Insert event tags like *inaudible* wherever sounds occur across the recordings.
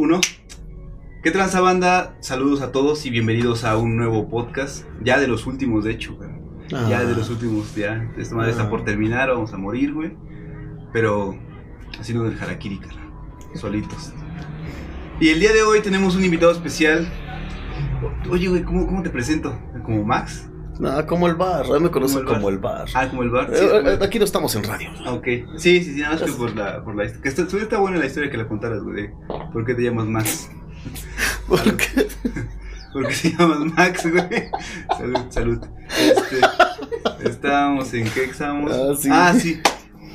Uno. ¿Qué tranza banda? Saludos a todos y bienvenidos a un nuevo podcast. Ya de los últimos, de hecho, güey. Ya de los últimos, ya. Esta madre está por terminar, vamos a morir, güey. Pero haciendo del harakiri, cara. Solitos. Y el día de hoy tenemos un invitado especial. Oye, güey, ¿cómo, cómo te presento? ¿Como Max? No, como el bar, me conocen como el bar. Ah, como el bar. Eh, Sí, eh, como- aquí no estamos en radio. Ok. Sí, sí, sí, nada más que por la, por la historia. Que está, está buena la historia que la contaras, güey. ¿Por qué te llamas Max? *laughs* Porque *laughs* ¿Por qué te llamas Max, güey? Salud, salud. Este, estábamos en qué estábamos. Ah, sí. Ah, sí.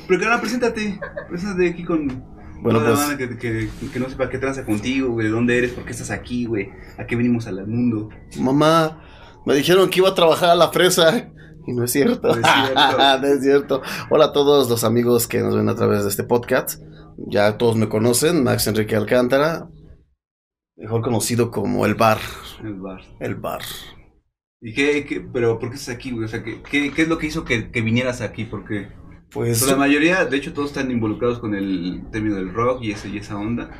Pero que ahora preséntate. Preséntate aquí con. Bueno, toda la pues- banda que, que, que no sepa qué tranza contigo, güey. ¿De dónde eres? ¿Por qué estás aquí, güey? ¿A qué venimos al mundo? mamá, me dijeron que iba a trabajar a la fresa. Y no es cierto. No es cierto. *laughs* No es cierto. Hola a todos los amigos que nos ven a través de este podcast. Ya todos me conocen, Max Enrique Alcántara, mejor conocido como el bar. El bar. El bar. ¿Y qué, qué- pero por qué estás aquí, güey? O sea, ¿qué, qué, qué es lo que hizo que, que vinieras aquí? Porque Pues pues, la mayoría, de hecho, todos están involucrados con el término del rock y, ese, y esa onda.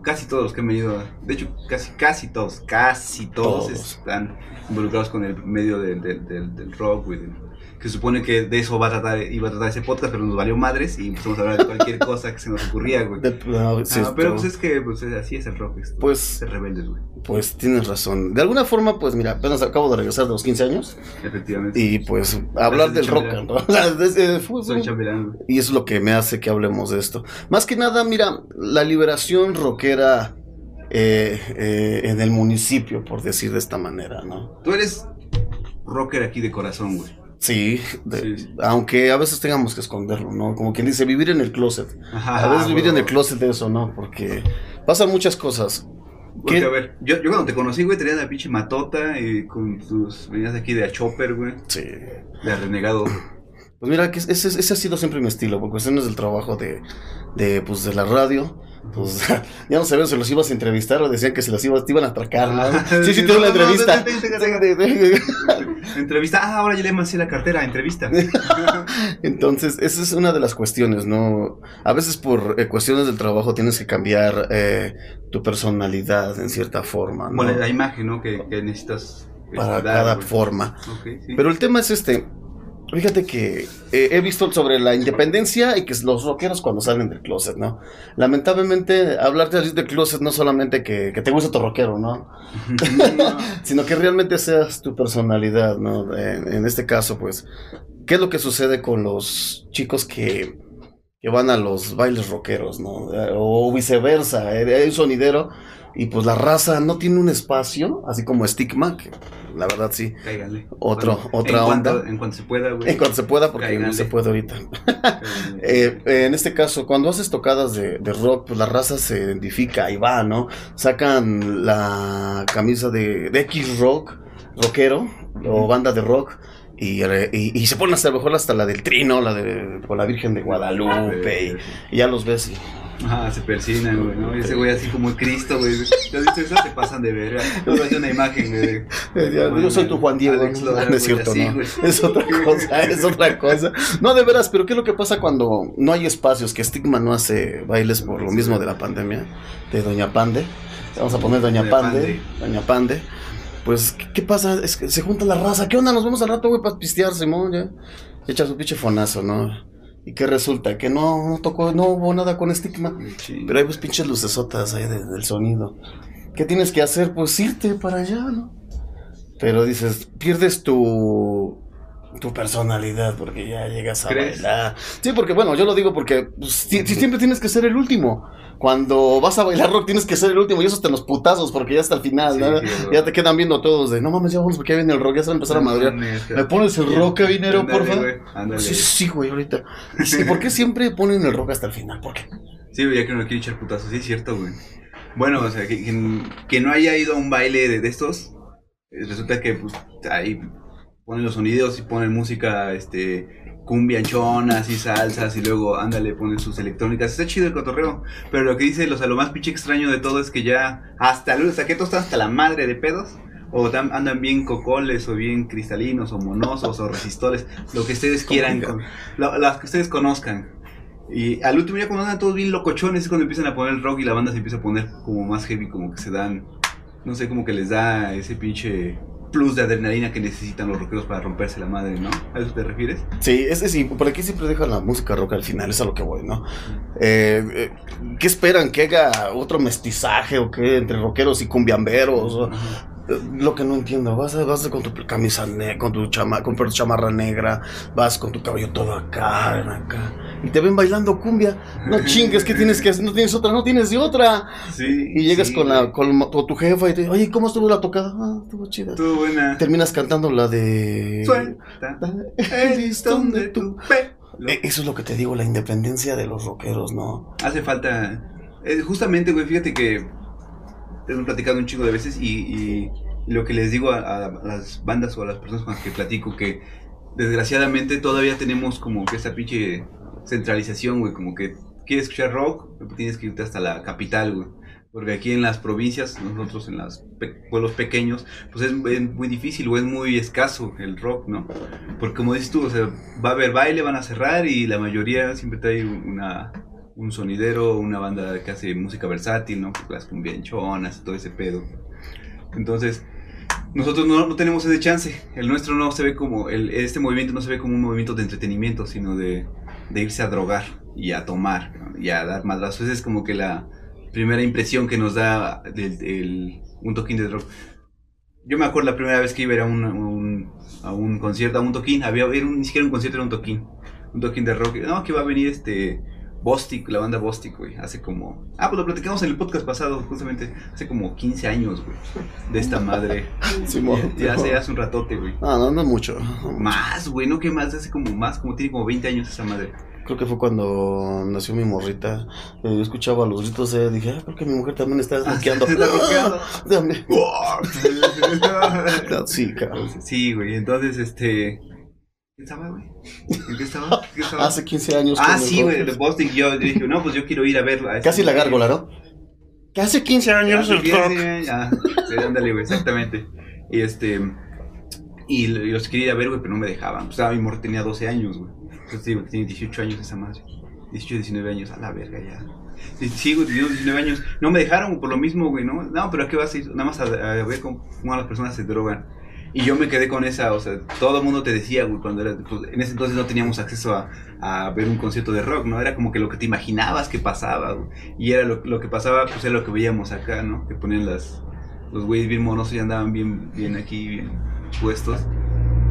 Casi todos los que han venido, de hecho, casi, casi todos, casi todos, Todos. están involucrados con el medio del, del, del, del rock, güey. del- que se supone que de eso va a tratar, iba a tratar ese podcast, pero nos valió madres y empezamos a hablar de cualquier *laughs* cosa que se nos ocurría, güey. no, sí, Ah, pero pues es que pues, es- así es el rock, esto, Pues- rebeldes, güey. pues tienes razón. De alguna forma, pues mira, apenas acabo de regresar de los 15 años. Efectivamente. Y pues hablar Gracias, del rock. ¿no? *laughs* O sea, es- eh, fue- Soy chambelán. Y es lo que me hace que hablemos de esto. Más que nada, mira, la liberación rockera eh, eh, en el municipio, por decir de esta manera, ¿no? Tú eres rocker aquí de corazón, güey. Sí, de- Sí. aunque a veces tengamos que esconderlo, ¿no? Como quien dice, vivir en el closet. A veces vivir en el closet de eso, ¿no? Porque pasan muchas cosas. Porque, ¿Qué? a ver, yo, yo cuando te conocí, güey, tenías la pinche matota y con tus. Venías aquí de a chopper, güey. Sí. De a renegado. Pues mira, que ese, ese ha sido siempre mi estilo, por cuestiones del trabajo de, de, pues, de la radio. Pues ya no sabían si los ibas a entrevistar o decían que si los ibas, te iban a atracar, ¿no? Ah, *laughs* Sí, sí, tengo no, la no, entrevista. *laughs* no, Entrevista. Ah, ahora ya le así la cartera, entrevista. *laughs* Entonces, esa es una de las cuestiones, ¿no? A veces por eh, cuestiones del trabajo tienes que cambiar eh, tu personalidad en cierta forma, ¿no? Bueno, la imagen, ¿no? Que, que necesitas. Para dar, cada güey. forma. Sí. Pero el tema es este. Fíjate que eh, he visto sobre la independencia y que los rockeros cuando salen del closet, ¿no? Lamentablemente, hablar de salir del closet no solamente que, que te guste tu rockero, ¿no? *laughs* Sino que realmente seas tu personalidad, ¿no? En, en este caso, pues, ¿qué es lo que sucede con los chicos que, que van a los bailes rockeros, ¿no? O viceversa, eh, hay un sonidero y pues la raza no tiene un espacio, así como estigma, que la verdad sí. Cáiganle. Otro- Bueno, otra en cuanto- onda. en cuanto se pueda, güey. En cuanto se pueda, porque no se puede ahorita. *laughs* Eh, en este caso, cuando haces tocadas de, de rock, pues la raza se identifica, ahí va, ¿no? Sacan la camisa de, de X rock, rockero, o banda de rock, y, y, y se ponen hasta a lo mejor hasta la del trino, la de con la Virgen de Guadalupe, y, y ya los ves. y- Ajá, se persinan, güey, ¿no? Ese güey así como Cristo, güey. ¿Ya has visto eso? Se pasan de verga. No, es una imagen, güey. *laughs* yo soy tu Juan Diego, Alex ¿no? Es cierto, así, no. güey. Es otra cosa, es otra cosa. No, de veras, pero ¿qué es lo que pasa cuando no hay espacios? Que Stigma no hace bailes por lo mismo de la pandemia, de Doña Pande. Vamos a poner Doña Pande, Pande. Doña Pande. Pues, ¿qué, qué pasa? Es que se junta la raza. ¿Qué onda? Nos vemos al rato, güey, para pistear, Simón, ya. Echa su pinche fonazo, ¿no? ¿Y qué resulta? Que no, no tocó, no hubo nada con Stigma. Sí. Pero hay pues pinches lucesotas ahí de- del sonido. ¿Qué tienes que hacer? Pues irte para allá, ¿no? Pero dices, pierdes tu tu personalidad porque ya llegas a ¿Crees? bailar. Sí, porque bueno, yo lo digo porque pues, si- si siempre tienes que ser el último. Cuando vas a bailar rock tienes que ser el último y eso hasta en los putazos porque ya hasta el final, Sí, ¿no? sí, güey. Ya te quedan viendo todos de, no mames, ya vamos porque ya viene el rock, ya se va a empezar a madrear. ¿Me pones el rock, cabinero, porfa? güey, Ándale. Sí, sí, güey, ahorita. ¿Y por qué *laughs* siempre ponen el rock hasta el final? ¿Por qué? Sí, ya que no quiere echar putazos, sí es cierto, güey. Bueno, o sea, que, que, que no haya ido a un baile de, de estos, eh, resulta que pues ahí ponen los sonidos y ponen música, este, cumbianchonas y salsas y luego, ándale, ponen sus electrónicas. Está chido el cotorreo, pero lo que dice, o sea, lo más pinche extraño de todo es que ya hasta luego, hasta que todos están hasta la madre de pedos. O tam- andan bien cocoles, o bien cristalinos, o monosos, o resistoles, lo que ustedes quieran, con- lo- las que ustedes conozcan. Y al último ya cuando andan todos bien locochones es cuando empiezan a poner el rock y la banda se empieza a poner como más heavy, como que se dan, no sé, como que les da ese pinche plus de adrenalina que necesitan los rockeros para romperse la madre, ¿no? ¿A eso te refieres? Sí, es sí, por aquí siempre dejan la música rock al final, es a lo que voy, ¿no? Eh, eh, ¿Qué esperan? ¿Que haga otro mestizaje o qué entre rockeros y cumbiamberos? O- lo que no entiendo, vas, a- vas con tu camisa negra, con tu chama, con tu chamarra negra, vas con tu cabello todo acá, acá, y te ven bailando cumbia. No *laughs* chingues, ¿qué tienes que hacer? No tienes otra, no tienes de otra. Sí. Y llegas sí, con, la, con, con tu jefa y te oye, ¿cómo estuvo la tocada? Ah, estuvo chida. Estuvo buena. Terminas cantando la de... Suelta *laughs* el listón de tu pelo. Eso es lo que te digo, la independencia de los rockeros, ¿no? Hace falta. eh, justamente, güey, fíjate que. Te he platicado un chico de veces y, y- lo que les digo a, a las bandas o a las personas con las que platico, que desgraciadamente todavía tenemos como que esa pinche centralización, güey, como que quieres escuchar rock, tienes que irte hasta la capital, güey. Porque aquí en las provincias, nosotros en los pueblos pequeños, pues es, es muy difícil o es muy escaso el rock, ¿no? Porque como dices tú, o sea, va a haber baile, van a cerrar y la mayoría siempre trae una, un sonidero, una banda que hace música versátil, ¿no? Las cumbianchonas todo ese pedo. Entonces, nosotros no, no tenemos ese chance. El nuestro no se ve como, el, este movimiento no se ve como un movimiento de entretenimiento, sino de, de irse a drogar y a tomar y a dar madrazos. Esa es como que la primera impresión que nos da del, del- un toquín de droga. Yo me acuerdo la primera vez que iba a un, un- a un concierto, a un toquín, había era un- ni siquiera un concierto, era un toquín. Un toquín de rock. No, que va a venir este Bostic, la banda Bostic, güey. Hace como... Ah, pues lo platicamos en el podcast pasado, justamente. Hace como 15 años, güey. De esta madre. *laughs* Simón. ya hace, hace un ratote, güey. Ah, no, no mucho. Más, güey, no que más, hace como más, como tiene como 20 años esa madre. Creo que fue cuando nació mi morrita. Eh, Yo escuchaba los gritos, eh, dije, ah, creo que mi mujer también está desbloqueando. Sí, cabrón. sí, güey, entonces, este... ¿Qué estaba, güey? ¿En qué estaba? ¿Qué *laughs* estaba? Hace 15 años. Ah, sí, güey, de Bostic. Yo dije, no, pues yo quiero ir a verlo. a ese- Casi la gárgola, ¿no? Que hace 15 años el rock. sí, ah, sí, ándale, güey, exactamente. Y este. Y lo- y los quería ir a ver, güey, pero no me dejaban. Pues, ah, mi morro tenía 12 años, güey. Entonces, digo, tiene 18 años esa madre. 18, 19 años, a la verga ya. Sí, güey, 18, 19 años. No me dejaron por lo mismo, güey, ¿no? No, pero ¿a qué vas a ir? Nada más a, a ver cómo, cómo las personas se drogan. Y yo me quedé con esa, o sea, todo el mundo te decía, güey, cuando era, pues, en ese entonces no teníamos acceso a, a ver un concierto de rock, ¿no? Era como que lo que te imaginabas que pasaba, güey. Y era lo, lo que pasaba, pues era lo que veíamos acá, ¿no? Que ponían las, los güeyes bien monosos y andaban bien, bien aquí, bien puestos.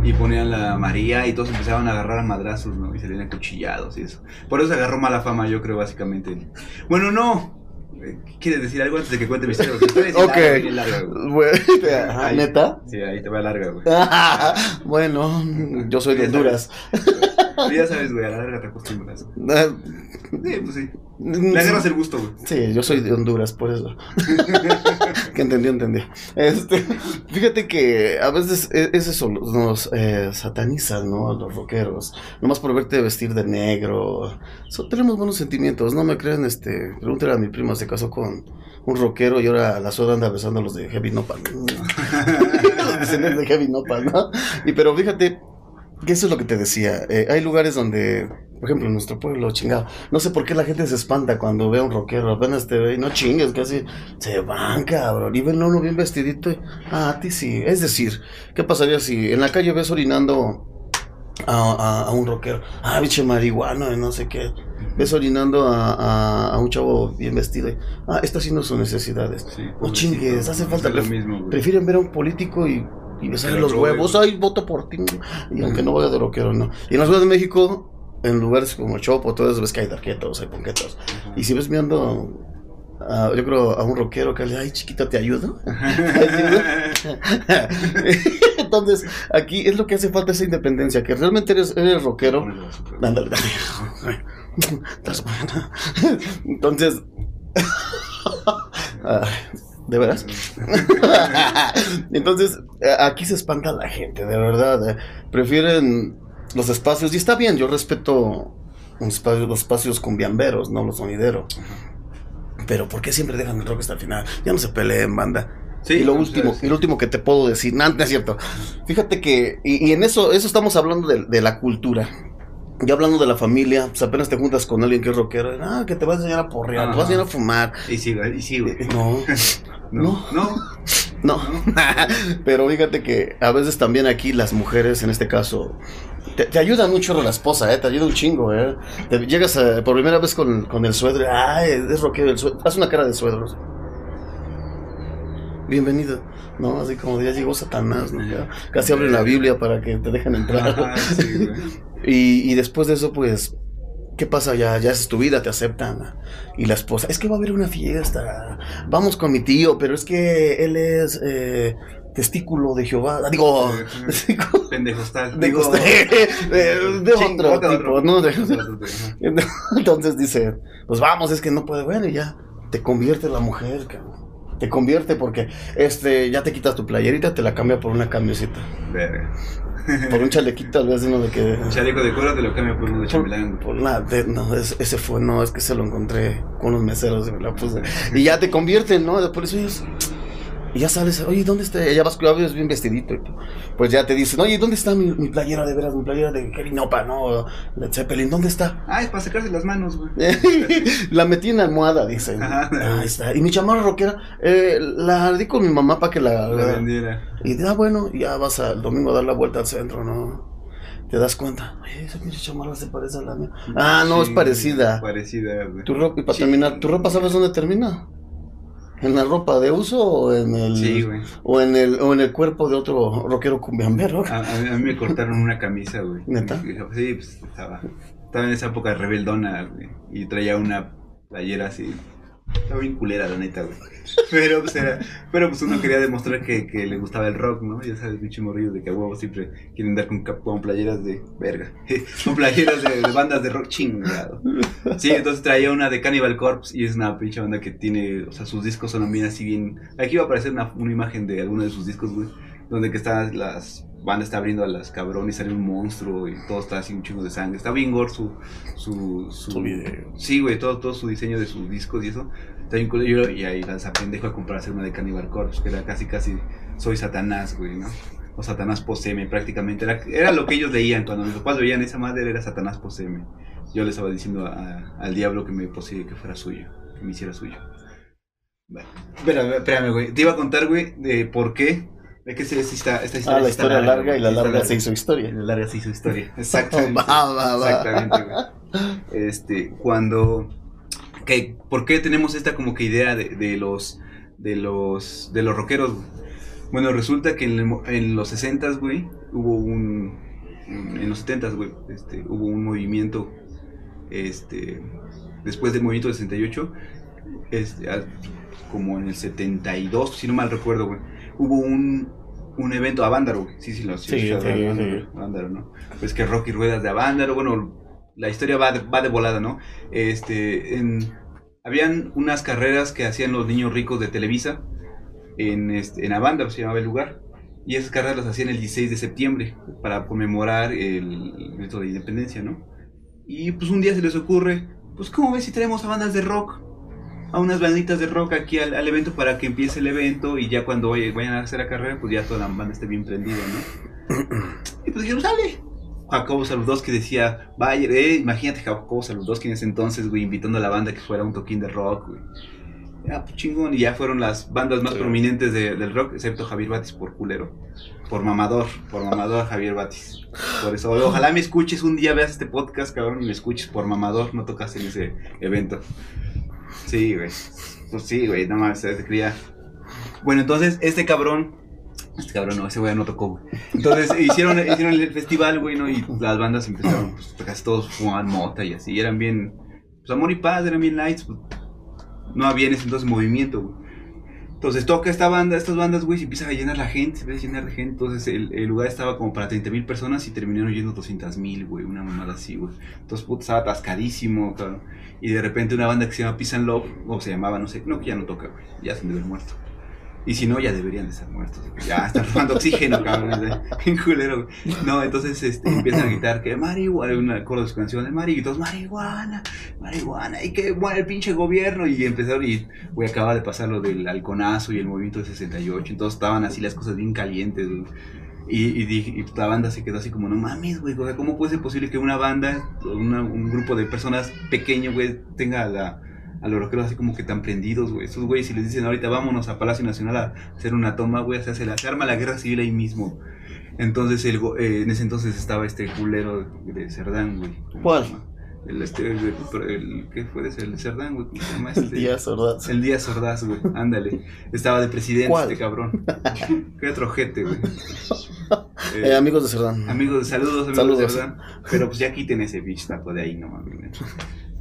Y ponían la María y todos empezaban a agarrar a madrazos, ¿no? Y salían acuchillados y eso. Por eso agarró mala fama, yo creo, básicamente. Bueno, no. ¿Quieres decir algo antes de que cuente mi historia? Ok. larga, Ahí. ¿Neta? Sí, ahí te va larga, güey. *laughs* bueno, yo soy de Honduras. Ya sabes, güey, a la larga te acostumbras. *laughs* Sí, pues sí. Le agarras el gusto, güey. Sí, yo soy de Honduras, por eso. *laughs* *laughs* que entendió, entendió. Este, fíjate que a veces es eso, nos eh, satanizan, ¿no? A los rockeros. Nomás por verte vestir de negro. So- tenemos buenos sentimientos, no me creen, este. Pregúntale a mi prima, se casó con un rockero y ahora la soda anda besando a los de Heavy Nopal. *laughs* los de Heavy Nopal, ¿no? Y pero fíjate eso es lo que te decía. eh, hay lugares donde, por ejemplo, en nuestro pueblo, chingado. No sé por qué la gente se espanta cuando ve a un rockero. Apenas te ve y no chingues, casi se van, cabrón. Y ven a uno bien vestidito. y, ah, a ti sí. Es decir, ¿qué pasaría si en la calle ves orinando a, a- a un rockero? Ah, biche marihuana, y no sé qué. Ves orinando a, a- un chavo bien vestido. y, ah, está haciendo sus necesidades. Sí, No chingues, hace falta lo mismo, güey. Prefieren ver a un político y, y besarle lo los huevos. Ay, voto por ti. Y aunque no vaya de rockero, no. Y en la Ciudad de México, en lugares como Chopo, todo eso ves que hay darquetos, hay ponquetos. Y si ves viendo, a- yo creo, a un rockero que le ay, chiquita, ¿te ayudo? *laughs* *laughs* Entonces, aquí es lo que hace falta esa independencia, que realmente eres, eres rockero. Ándale. *laughs* Entonces, ¿de veras? *laughs* Entonces, eh, aquí se espanta la gente, de verdad. eh. Prefieren los espacios, y está bien, yo respeto los espacios, los espacios cumbiamberos, no los sonideros. Pero ¿por qué siempre dejan el rock hasta el final? Ya no se peleen, banda. Sí, y lo último, y lo último que te puedo decir, *laughs* no, no es cierto. Fíjate que, y, y en eso, eso estamos hablando de, de la cultura. Ya hablando de la familia, pues apenas te juntas con alguien que es rockero, ah, que te vas a enseñar a porrear, te vas a enseñar a fumar. Y sí, güey, y sí, güey. Eh, No, *laughs* No, no, no. *laughs* Pero fíjate que a veces también aquí las mujeres, en este caso, te, te ayudan mucho la esposa, ¿eh? Te ayuda un chingo, ¿eh? Te llegas a- por primera vez con, con el suegro, ay, es rockero el suegro. Haz una cara de suegro. Bienvenido. No, así como ya llegó Satanás, ¿no? Ya casi abren la Biblia para que te dejen entrar. Ajá, sí, güey. *laughs* Y, y después de eso, pues, ¿qué pasa? Ya, ya es tu vida, te aceptan. Y la esposa, es que va a haber una fiesta. Vamos con mi tío, pero es que él es eh, testículo de Jehová. Digo, testículo Pendejos tal. de, *laughs* de- otro tipo. ¿no? Entonces dice, pues vamos, es que no puede. Bueno, y ya te convierte la mujer, cabrón. Te convierte porque este ya te quitas tu playerita, te la cambia por una camiseta. Verga. Por un chalequito, tal vez uno de que. Un chaleco de cuero te lo cambio por uno de chambelán. Por la de- no, es- ese fue, no, es que se lo encontré con unos meseros y me la puse. *laughs* Y ya te convierten, ¿no? Después oyes, y ya sales, oye, ¿dónde está? Ya vas, ya ves bien vestidito. y pues ya te dicen, oye, ¿dónde está mi, mi playera de veras? Mi playera de Kevin Opa, ¿no? Led Zeppelin, ¿dónde está? Ah, es para sacarse las manos, güey. *laughs* la metí en la almohada, dicen. Ajá. Ahí está. Y mi chamarra rockera, eh, la di con mi mamá para que la... La vendiera. Y ah, bueno, ya vas al domingo a dar la vuelta al centro, ¿no? Te das cuenta, oye, esa pinche chamarra se parece a la mía. Ah, no, es parecida. Parecida, güey. Tu ropa, y para Sí. terminar, ¿tu ropa sabes dónde termina? ¿En la ropa de uso o en el, Sí, güey. o en el, o en el cuerpo de otro rockero cumbiambero? A, a mí- a mí me cortaron una camisa, güey. ¿Neta? Sí, pues estaba. Estaba en esa época rebeldona, güey. Y traía una playera así. Estaba bien culera, la neta, güey. Pero pues era. Pero pues uno quería demostrar que, le gustaba el rock, ¿no? Ya sabes, bicho morrillo de que a huevo siempre quieren andar con, con playeras de. Verga. *laughs* con playeras de, de bandas de rock chingado. Sí, entonces traía una de Cannibal Corpse y es una pinche banda que tiene. O sea, sus discos son bien así bien. Aquí va a aparecer una, una imagen de alguno de sus discos, güey. Donde que están las banda está abriendo a las cabrón y sale un monstruo y todo está así un chingo de sangre. Está bien gore su su, su, Su video. Sí, güey, todo, todo su diseño de sus discos y eso. Está bien culero y ahí las pendejo a comprarse una de Cannibal Corpse, que era casi casi soy Satanás, güey, ¿no? O Satanás poseme prácticamente. Era, era lo que ellos leían cuando mis papás veían esa madre era Satanás poseme. Yo le estaba diciendo a- al diablo que me posee que fuera suyo, que me hiciera suyo. Bueno, espérame, espérame, güey. Te iba a contar, güey, de por qué. De que esta, esta historia Ah, la está historia larga y la está larga se hizo Y historia. la larga se hizo historia. *laughs* Exactamente. Va, va, va. Exactamente, güey. *laughs* Este, cuando. Que, ¿Por qué tenemos esta como que idea de, de los. de los. de los rockeros, güey? Bueno, resulta que en, el mo- en los 60 güey, hubo un. En los 70 güey, este, hubo un movimiento. Este. Después del movimiento del 68. Este, como en el 72, si no mal recuerdo, güey. Hubo un. Un evento a Vándaro, güey. Sí, sí, lo Sí, sí, sí, ¿no? Pues que Rocky Ruedas de Avándaro, bueno, la historia va de, va de volada, ¿no? Este, en- habían unas carreras que hacían los niños ricos de Televisa en, este, en Avándaro, se llamaba el lugar. Y esas carreras las hacían el 16 de septiembre para conmemorar el grito de independencia, ¿no? Y pues un día se les ocurre, pues ¿cómo ves si traemos a bandas de rock? A unas banditas de rock aquí al, al evento para que empiece el evento y ya cuando vaya- vayan a hacer la carrera, pues ya toda la banda esté bien prendida, ¿no? *clears throat* Y pues dijeron, sale. Jacobo Saludowski decía, vaya, eh, imagínate Jacobo Saludowski en ese entonces, güey, invitando a la banda que fuera un toquín de rock, güey. Ya, pues chingón, y ya fueron las bandas más Sí. prominentes de- del rock, excepto Javier Batis por culero. Por mamador, por mamador Javier Batis. Por eso, ojalá me escuches un día, veas este podcast, cabrón, y me escuches por mamador, no tocas en ese evento. Sí, güey. Pues sí, güey, no mames, se cría. Bueno, entonces, este cabrón. Este cabrón no, ese güey no tocó, güey. Entonces *laughs* hicieron, hicieron el festival, güey, ¿no? Y las bandas empezaron, pues casi todos fumaban mota y así. Eran bien. Pues amor y paz, eran bien lights. pues, no había en ese entonces movimiento, güey. Entonces toca esta banda, estas bandas, güey, se empieza a llenar la gente, se empieza a llenar de gente. Entonces el, lugar estaba como para 30 mil personas y terminaron yendo 200 mil, güey, una mamada así, güey. Entonces, puta, estaba atascadísimo, cabrón. Y de repente una banda que se llama Peace and Love, o se llamaba, no sé, no, que ya no toca, güey, ya se de haber muerto. Y si no, ya deberían de estar muertos. Ya están robando oxígeno, *laughs* cabrón. En *laughs* culero. No, entonces este, empiezan a gritar que marihuana, una coro de su canción de Mari, y todos, marihuana, marihuana, y que bueno el pinche gobierno. Y empezaron, y güey, acaba de pasar lo del halconazo y el movimiento de 68. Entonces estaban así las cosas bien calientes, güey. Y, y, y la banda se quedó así como, no mames, güey, o sea, ¿cómo puede ser posible que una banda, una- un grupo de personas pequeño, güey, tenga la, a los rockeros así como que tan prendidos, güey? Estos güeyes, si les dicen ahorita vámonos a Palacio Nacional a hacer una toma, güey, o sea, se, la, se arma la guerra civil ahí mismo. Entonces, el, eh, en ese entonces estaba este culero de Cerdán, güey. ¿Cómo ¿Cuál? El, este, el, el- ¿qué fue de ese? El Cerdán, güey, ¿cómo se llama? Este? El día, ¿verdad? El Díaz Ordaz, güey. Ándale. Estaba de presidente ¿Cuál? este cabrón. *laughs* Qué otro gente, güey. Eh, Eh, amigos de Cerdán. amigos, saludos, amigos Saludos. de verdad. Pero pues ya quiten ese bitch tapo de ahí, no mames.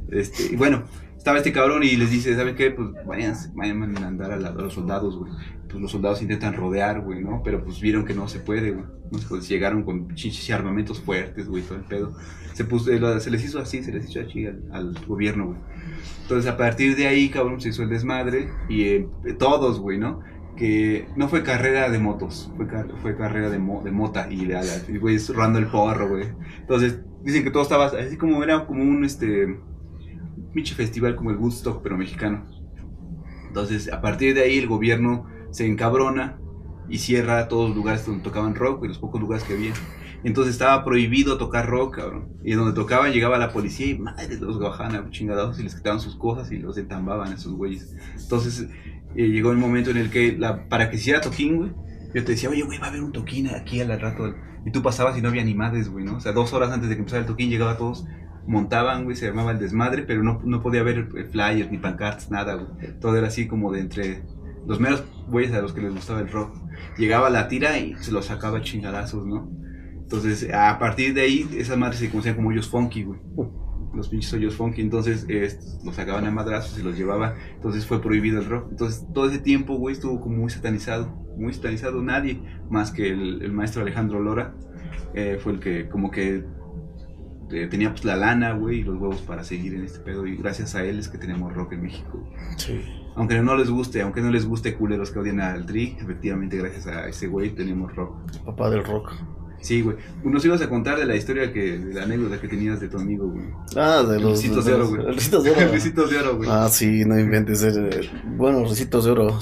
Este, y bueno, estaba este cabrón y les dice, ¿saben qué? Pues vayan, vayan a andar a, la- los soldados, güey. Pues los soldados intentan rodear, güey, ¿no? Pero pues vieron que no se puede, güey. Puede. Llegaron con chichis y armamentos fuertes, güey, todo el pedo. Se, puso, eh, se les hizo así, se les hizo así al, gobierno, güey. Entonces a partir de ahí, cabrón, se hizo el desmadre y eh, todos, güey, ¿no? Que no fue carrera de motos, fue, car- fue carrera de, mo- de mota y, y güey, el porro, güey. Entonces dicen que todo estaba así como era como un, este, pinche festival como el Woodstock, pero mexicano. Entonces a partir de ahí el gobierno se encabrona y cierra todos los lugares donde tocaban rock y los pocos lugares que había. Entonces estaba prohibido tocar rock, cabrón. Y donde tocaban llegaba la policía y madre, los bajaban a chingadados y les quitaban sus cosas y los entambaban a esos güeyes. Entonces eh, llegó el momento en el que para que hiciera toquín, güey, yo te decía, oye, güey, va a haber un toquín aquí al rato. Y tú pasabas y no había ni madres, güey, ¿no? O sea, dos horas antes de que empezara el toquín llegaba todos, montaban, güey, se armaba el desmadre, pero no, no podía haber eh, flyers ni pancartas, nada, güey. Todo era así como de entre los meros güeyes a los que les gustaba el rock. Llegaba la tira y se los sacaba chingadazos, ¿no? Entonces, a partir de ahí, esas madres se conocían como hoyos funky, güey. Los pinches hoyos funky. Entonces, eh, los sacaban a madrazos y los llevaba. Entonces, fue prohibido el rock. Entonces, todo ese tiempo, güey, estuvo como muy satanizado. Muy satanizado. Nadie más que el, el maestro Alejandro Lora eh, fue el que, como que, eh, tenía pues la lana, güey, y los huevos para seguir en este pedo. Y gracias a él es que tenemos rock en México. Sí. Aunque no les guste, aunque no les guste culeros que odian al Tri, efectivamente, gracias a ese güey tenemos rock. Papá del rock. Sí, güey. Nos ibas a contar de la historia que, de la anécdota que tenías de tu amigo, güey. Ah, de los. Ricitos de oro, güey. Ricitos de oro. *laughs* Ricitos de oro, güey. Ah, sí, no inventes. eh, Bueno, recitos de oro.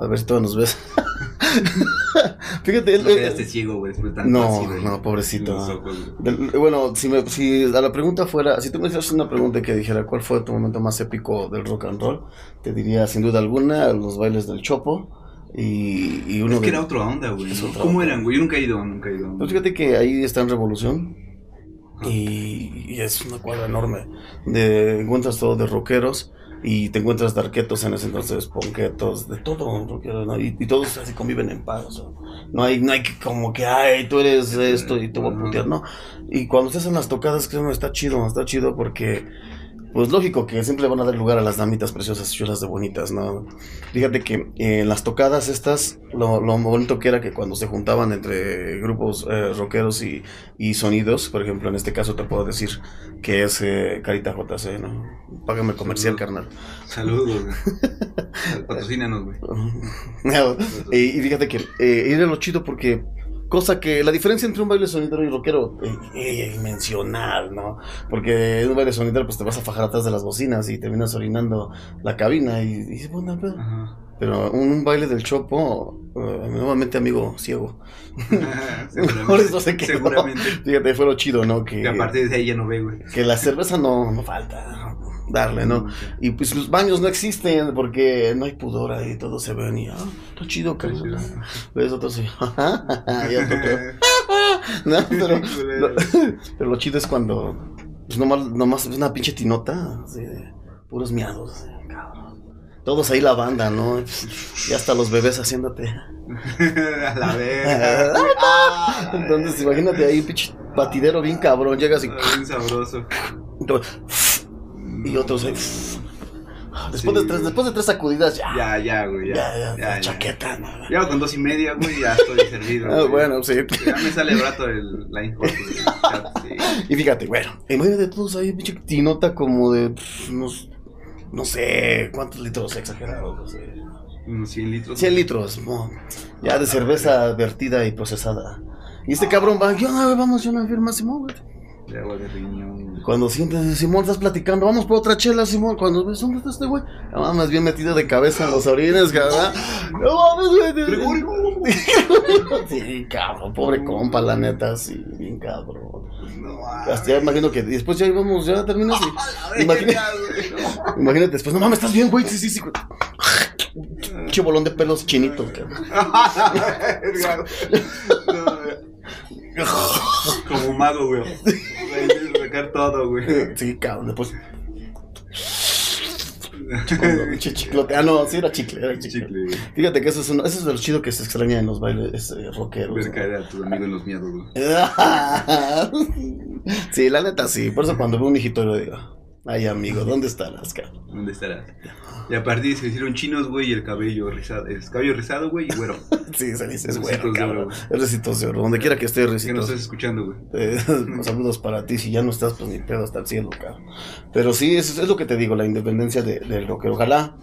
A ver si todos nos ves. *laughs* *laughs* Fíjate, él- no quedaste ciego, güey, No, no, pobrecito. ojos, bueno, si, me, si a la pregunta fuera, si tú me hicieras una pregunta que dijera cuál fue tu momento más épico del rock and roll, te diría sin duda alguna los bailes del Chopo y, y uno Es que de- era otra onda, güey. ¿Cómo onda. eran, güey? Yo nunca he ido, nunca he ido. Pues fíjate que ahí está en Revolución y, y es una cuadra enorme. De, encuentras todo de rockeros y te encuentras darquetos en ese entonces, ponquetos, de todo, ¿no? y, y todos así conviven en paz. o sea, no hay, no hay que como que, ay, tú eres esto y te voy a putear, no. Y cuando se hacen las tocadas, que está chido, está chido porque... Pues lógico que siempre van a dar lugar a las damitas preciosas, chulas de bonitas, ¿no? Fíjate que eh, en las tocadas estas, lo, lo bonito que era que cuando se juntaban entre grupos eh, rockeros y, y sonidos, por ejemplo, en este caso te puedo decir que es eh, Carita JC, ¿no? Págame comercial, carnal. Saludos, güey. *laughs* Patrocínanos, güey. *laughs* y, y fíjate que eh, era lo chido porque cosa que la diferencia entre un baile sonidero y rockero eh, eh, inmencional, ¿no? Porque en un baile sonidero pues te vas a fajar atrás de las bocinas y terminas orinando la cabina y, y dices, "Bueno, pero-". Pero un, un baile del chopo, eh, nuevamente amigo ciego. *laughs* *laughs* Por eso se quedó. Seguramente. Fíjate, fue lo chido, ¿no? Que, Que aparte de ahí ya no ve, güey. que la cerveza no, no falta darle, ¿no? Y pues los baños no existen porque no hay pudor ahí, todos se ven y, ah, está chido, Está chido. Ves otros *laughs* y. *laughs* No, pero, lo, *laughs* pero lo chido es cuando, pues nomás, nomás es una pinche tinota, así de puros miados, así, cabrón. Todos ahí la banda, ¿no? Y hasta los bebés haciéndote. A la verga. Ah, Entonces, imagínate ahí, pinche batidero bien cabrón, llegas y, Bien sabroso. Y otros. Después, de tres, güey. después de tres sacudidas, ya. Ya, ya, güey. Ya, Ya, ya, ya. ya, chaqueta. Ya con dos y media, güey, ya estoy *laughs* servido. Ah, güey. bueno, sí. Ya me sale brato el güey. Ya, sí. *laughs* Y fíjate, bueno, en medio de todos ahí, pinche tinota como de pff, unos, no sé, ¿cuántos litros exagerados? No sé. Unos 100 litros. 100 litros, no, ya de cerveza vertida y procesada. Y este cabrón va, yo no, vamos, yo no firma Simón, güey. De agua de riñón. Cuando sientes, Simón, estás platicando, vamos por otra chela, Simón. Cuando ves, ¿dónde está este güey? No mames, bien metido de cabeza en los orines, cabrón. No mames, güey. *laughs* Sí, cabrón, pobre compa, la neta, sí, bien cabrón. No, Hasta ya imagino que después ya íbamos, ya terminas *laughs* y. güey. Imagínate después, no mames, estás bien, güey. Sí, sí, sí, güey. Pinche bolón de pelos chinito, cabrón. Verga. No, güey. Como mago, güey. Sacar todo, güey. Sí, cabrón, después. Chiclote. Ah, no, sí era chicle, era chicle. Chicle, güey. Fíjate que eso es, uno- eso es de lo chido que se extraña en los bailes eh, rockeros. Ver caer a tu amigo en los miedos, güey. *laughs* Sí, la neta sí. Por eso cuando veo un hijito le digo, ay amigo, ¿dónde estarás, cabrón? ¿Dónde estarás? Y a partir se hicieron chinos, güey, y el cabello rizado, el cabello rizado, güey, y güero. *laughs* Sí, se dice, es Recitos de cabrón. oro. Es recitos de oro. Donde quiera que esté, Que no recitos. estás escuchando, güey. Eh, *laughs* saludos para ti. Si ya no estás, pues ni pedo hasta el cielo, cabrón. Pero sí, es, es lo que te digo, la independencia de- del rockero. Ojalá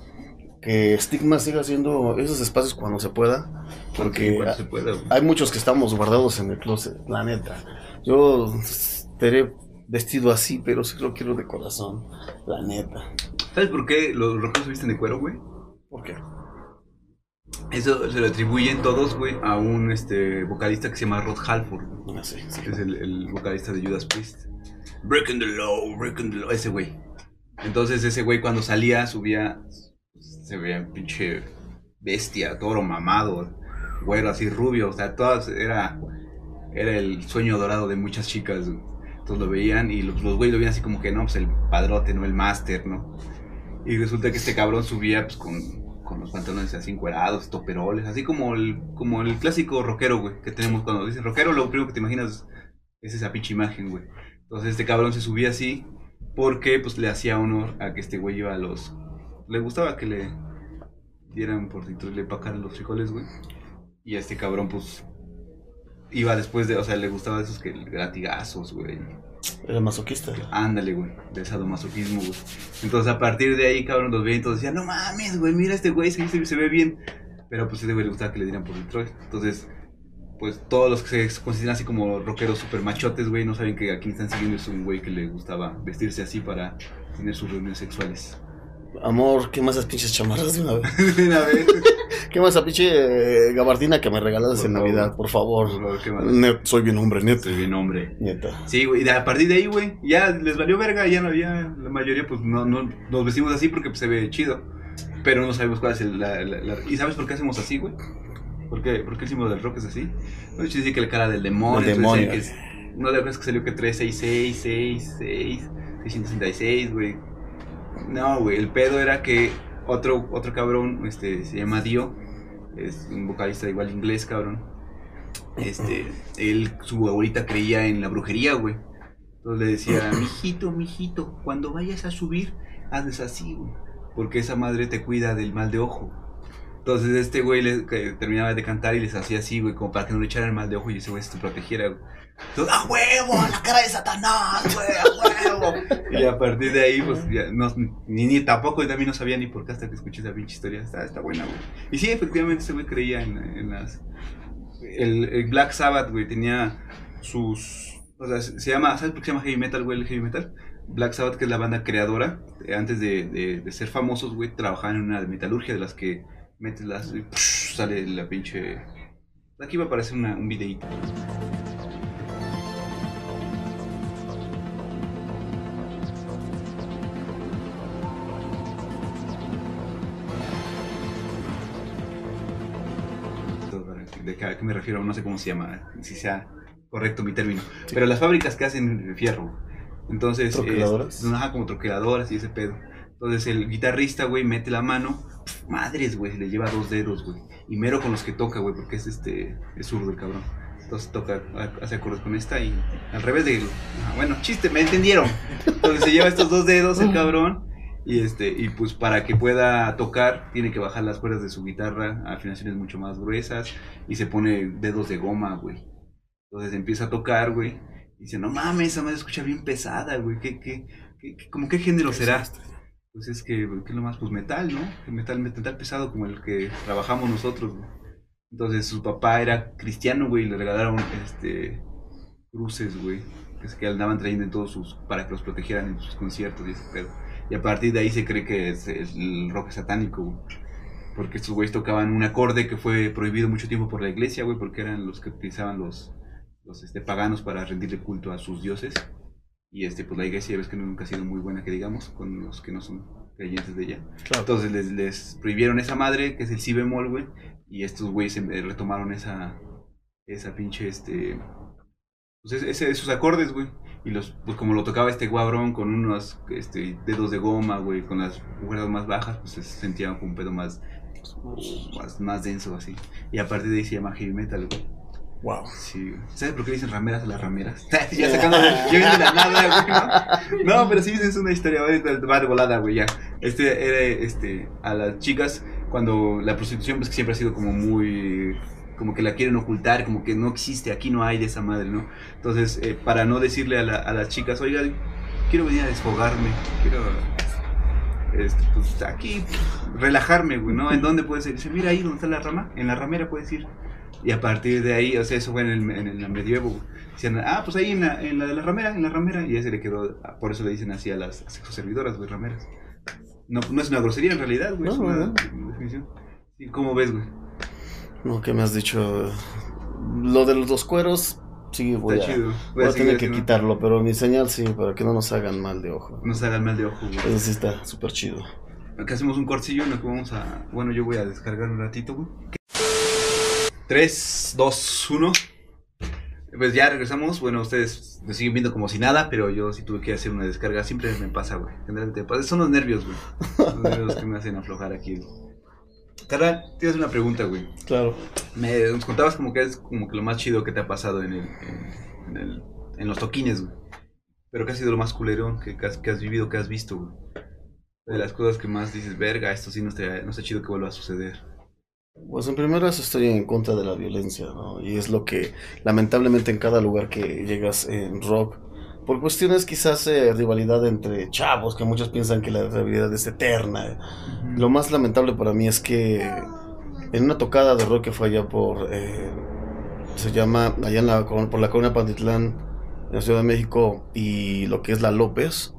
que Stigma siga haciendo esos espacios cuando se pueda. Porque se pueda, hay muchos que estamos guardados en el closet, la neta. Yo estaré vestido así, pero sí lo quiero de corazón, la neta. ¿Sabes por qué los rockeros se visten de cuero, güey? ¿Por qué? Eso se lo atribuyen todos, güey, a un este, vocalista que se llama Rod Halford. Sé. sí. Es el, el vocalista de Judas Priest. Breaking the law, breaking the law. Ese güey. Entonces ese güey cuando salía, subía, se veía pinche bestia, toro mamado, güero así rubio. O sea, todas era, era el sueño dorado de muchas chicas. güey. Entonces lo veían y los, los güeyes lo veían así como que no, pues el padrote, no el máster, ¿no? Y resulta que este cabrón subía pues con, con los pantalones así encuerados, toperoles, así como el, como el clásico rockero, güey, que tenemos cuando dicen rockero, lo primero que te imaginas es esa pinche imagen, güey. Entonces este cabrón se subía así porque pues le hacía honor a que este güey iba a los... Le gustaba que le dieran por dentro le empacaran los frijoles, güey. Y este cabrón pues iba después de, o sea, le gustaba esos que latigazos, güey. Era masoquista. Ándale, güey, de sadomasoquismo, güey. Entonces, a partir de ahí, cabrón, los vientos decían, no mames, güey, mira este güey, se, se- se ve bien. Pero pues a ese güey le gustaba que le dieran por Detroit. Entonces, pues todos los que se consideran así como rockeros super machotes, güey, no saben que a quien están siguiendo es un güey que le gustaba vestirse así para tener sus reuniones sexuales. Amor, quema esas pinches chamarras de una vez. *laughs* Una vez, Quema esa pinche eh, gabardina que me regalaste en favor. Navidad, por favor. por favor, qué. Net- soy bien hombre, neta. Soy bien hombre. Neta. Sí, güey, y de- a partir de ahí, güey, ya les valió verga, ya no había, la mayoría, pues no, no nos vestimos así porque pues, se ve chido, pero no sabemos cuál es el, la, la- la- ¿Y sabes por qué hacemos así, güey? ¿Por qué, por qué el símbolo del rock es así? No dice que la cara del demonio, El entonces demonio. que es- no de acuerdas que salió que 366, 66, 666, güey. No, güey, el pedo era que otro, otro cabrón, este, se llama Dio, es un vocalista igual inglés, cabrón. Este, él, su abuelita creía en la brujería, güey. Entonces le decía, *coughs* mijito, mijito, cuando vayas a subir, hazles así, güey. Porque esa madre te cuida del mal de ojo. Entonces este güey le, que terminaba de cantar y les hacía así, güey, como para que no le echaran mal de ojo y ese güey se protegiera, güey. Entonces, ¡a huevo! ¡A la cara de Satanás, güey! ¡A huevo! *laughs* y a partir de ahí, pues, ya, no, ni, ni tampoco, y también no sabía ni por qué hasta que escuché esa pinche historia. Está, está buena, güey. Y sí, efectivamente, ese güey creía en, en las... El, el Black Sabbath, güey, tenía sus... O sea, se se llama... ¿Sabes por qué se llama heavy metal, güey, el heavy metal? Black Sabbath, que es la banda creadora, eh, antes de, de- de ser famosos, güey, trabajaban en una metalurgia de las que metes las... y psh, sale la pinche... Aquí va a aparecer una- un videíto. ¿De qué, a qué me refiero? No sé cómo se llama, si sea correcto mi término. Pero las fábricas que hacen fierro. Entonces, ¿Troqueladoras? es- ajá, como troqueladoras y ese pedo. Entonces el guitarrista, güey, mete la mano, pf, madres, güey, le lleva dos dedos, güey. Y mero con los que toca, güey, porque es este, es zurdo el cabrón. Entonces toca, ha- hace acordes con esta y al revés de, ajá, bueno, chiste, me entendieron. Entonces se lleva estos dos dedos el cabrón y este, y pues para que pueda tocar, tiene que bajar las cuerdas de su guitarra a afinaciones mucho más gruesas y se pone dedos de goma, güey. Entonces empieza a tocar, güey. Y dice, no mames, esa madre escucha bien pesada, güey. ¿Qué, qué, qué, qué- como qué género será? Pues es que, ¿qué lo más? Pues metal, ¿no? Metal, metal pesado como el que trabajamos nosotros, güey. Entonces su papá era cristiano, güey, y le regalaron este cruces, güey. Que andaban trayendo en todos sus. para que los protegieran en sus conciertos y ese pedo. Y a partir de ahí se cree que es, es el rock satánico, güey. Porque estos güeyes tocaban un acorde que fue prohibido mucho tiempo por la iglesia, güey, porque eran los que utilizaban los, los este, paganos para rendirle culto a sus dioses. Y este, pues la iglesia ves que nunca ha sido muy buena, que digamos, con los que no son creyentes de ella. Claro. Entonces les, les prohibieron esa madre, que es el si bemol, güey. Y estos güeyes eh, retomaron esa, esa pinche, este... Pues ese- esos acordes, güey. Y los, pues como lo tocaba este guabrón con unos este, dedos de goma, güey, con las cuerdas más bajas, pues se sentía un pedo más, más, más denso, así. Y a partir de ahí se llama heavy metal, güey. Wow. Sí. ¿Sabes por qué dicen rameras a las rameras? *laughs* ya sacando, yo de la nada, güey, ¿no? No, pero sí, es una historia, va de volada, güey, ya. Este, era, este, a las chicas, cuando la prostitución, pues que siempre ha sido como muy, como que la quieren ocultar, como que no existe, aquí no hay de esa madre, ¿no? Entonces, eh, para no decirle a, la- a las chicas, oiga, quiero venir a desfogarme, quiero, este, pues aquí, relajarme, güey, ¿no? ¿En dónde puedes ir? Dice, mira ahí donde está la rama, en la ramera puedes ir. Y a partir de ahí, o sea, eso fue en el, en el medievo. Decían, ah, pues ahí en la, en la de la ramera, en la ramera. Y ya se le quedó, por eso le dicen así a las sexoservidoras, güey, rameras. No, no es una grosería en realidad, güey, es No, una no. definición. Sí, ¿Cómo ves, güey? No, ¿qué me has dicho? Lo de los dos cueros, sí, voy Está a, chido. voy a tener que quitarlo, pero mi señal sí, para que no nos hagan mal de ojo. No se hagan mal de ojo, güey. Eso sí está súper chido. Acá hacemos un corcillo que vamos a. Bueno, yo voy a descargar un ratito, güey. 3, 2, 1. Pues ya regresamos. Bueno, ustedes me siguen viendo como si nada, pero yo sí tuve que hacer una descarga. Siempre me pasa, güey. Generalmente me pasa. Son los nervios, güey. Los nervios que me hacen aflojar aquí. Carla, tienes una pregunta, güey. Claro. Me nos contabas como que es como que lo más chido que te ha pasado en el, en, en el- en los toquines, güey. Pero ¿qué ha sido lo más culero que, que has, que has vivido, que has visto, güey? De las cosas que más dices, verga, esto sí no está, no está chido que vuelva a suceder. Pues en primeras estoy en contra de la violencia, ¿no? Y es lo que lamentablemente en cada lugar que llegas en rock, por cuestiones quizás de rivalidad entre chavos, que muchos piensan que la rivalidad es eterna. Lo más lamentable para mí es que en una tocada de rock que fue allá por, eh, se llama, allá en la, por la colonia Pantitlán, en la Ciudad de México, y lo que es la López,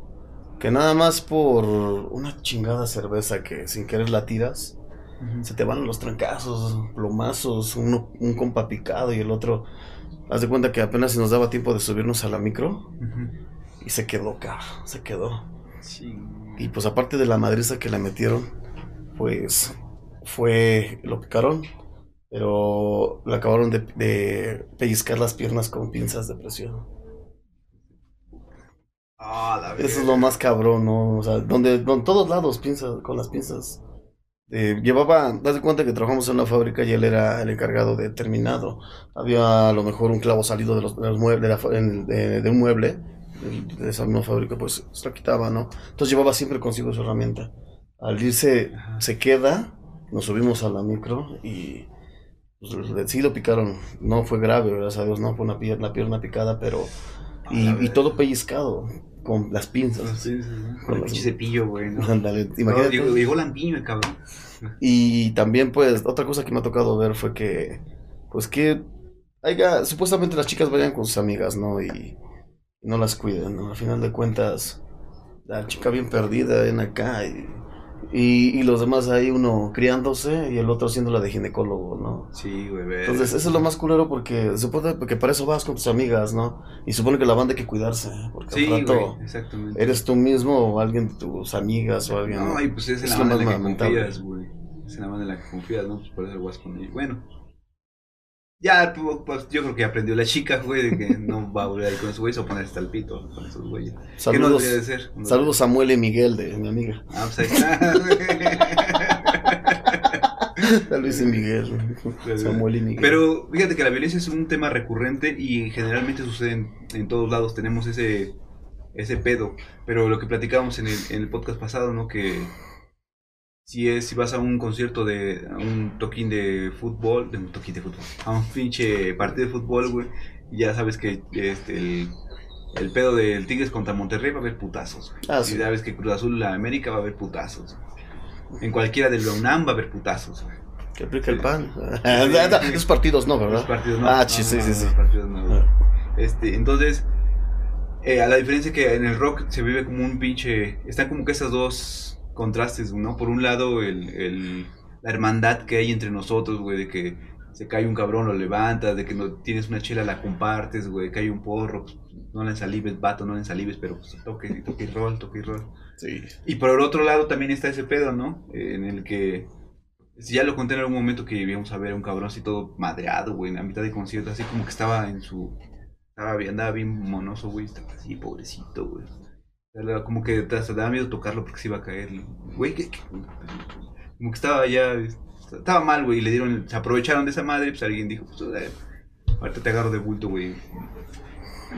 que nada más por una chingada cerveza que sin querer la tiras, se te van los trancazos, plomazos, uno, un compa picado y el otro. Haz de cuenta que apenas nos daba tiempo de subirnos a la micro y se quedó, cabrón, se quedó. Sí. Y pues aparte de la madriza que le metieron, pues fue, lo picaron, pero le acabaron de, de pellizcar las piernas con pinzas de presión. Ah, Eso es lo más cabrón, ¿no? O sea, donde, en todos lados pinzas, con las pinzas. Eh, llevaba, das cuenta que trabajamos en una fábrica y él era el encargado de terminado. Había a lo mejor un clavo salido de los, de los muebles, de, la en- de- de un mueble de, esa misma fábrica, pues se lo quitaba, ¿no? Entonces llevaba siempre consigo su herramienta. Al irse, se queda, nos subimos a la micro y pues, sí lo picaron. No fue grave, gracias a Dios, no fue una pierna, pierna picada, pero... Y, y todo pellizcado, con las pinzas. Sí, sí, sí. Con el pinche cepillo, güey. ¿no? Ándale, No, imagínate. llegó, llegó lampiño el cabrón. Y también, pues, otra cosa que me ha tocado ver fue que, pues, que haya, supuestamente las chicas vayan con sus amigas, ¿no? Y, y no las cuiden, ¿no? Al final de cuentas, la chica bien perdida en acá y, y, y los demás ahí, uno criándose y el otro haciendo la de ginecólogo, ¿no? Sí, güey. Entonces, eso es lo más culero porque se supone que para eso vas con tus amigas, ¿no? Y supone que la banda hay que cuidarse, porque Sí, al rato güey, exactamente. eres tú mismo o alguien de tus amigas o alguien. No, y pues es en la banda en la que confías, güey. Es en la banda en la que confías, ¿no? Pues por eso el guas con ellos. Bueno. Ya, pues, pues, yo creo que aprendió la chica, güey, de que no va a volver ahí con esos güeyes o ponerse el pito con esos güeyes. ¿Qué no Saludos, debería de ser? No saludos Samuel y Miguel de mi amiga. Ah, pues ahí está. *laughs* Luis y Miguel. Samuel y Miguel. Pero fíjate que la violencia es un tema recurrente y generalmente sucede en, en todos lados. Tenemos ese, ese pedo. Pero lo que platicábamos en el, en el podcast pasado, ¿no? Que si es si vas a un concierto de a un toquín de fútbol, de un toquín de fútbol, a un pinche partido de fútbol, güey, y ya sabes que este el, el pedo del Tigres contra Monterrey va a haber putazos. güey. Ah, y sí. sabes que Cruz Azul la América va a haber putazos. güey. En cualquiera del UNAM va a haber putazos, güey. Que aplica el pan. Sí. *laughs* Esos partidos no, ¿verdad? Los partidos no. Ah, no, sí, sí, no, sí, no, sí. los partidos no, güey. Este, entonces, eh, a la diferencia que en el rock se vive como un pinche. Están como que esos dos contrastes, ¿no? Por un lado, el, el, la hermandad que hay entre nosotros, güey, de que se cae un cabrón, lo levantas, de que no tienes una chela, la compartes, güey, cae un porro, pues, no le ensalives, vato, no le ensalives, pero pues toque, toque y rol, toque y rol. Sí. Y por el otro lado también está ese pedo, ¿no? Eh, en el que, si ya lo conté en algún momento que íbamos a ver a un cabrón así todo madreado, güey, en la mitad de concierto, así como que estaba en su, estaba bien, andaba bien monoso, güey, estaba así, pobrecito, güey. Como que te hasta daba miedo tocarlo porque se iba a caer, güey, que, como que estaba ya, estaba mal, güey, y le dieron, se aprovecharon de esa madre, pues alguien dijo, pues, eh, ahorita te agarro de bulto, güey.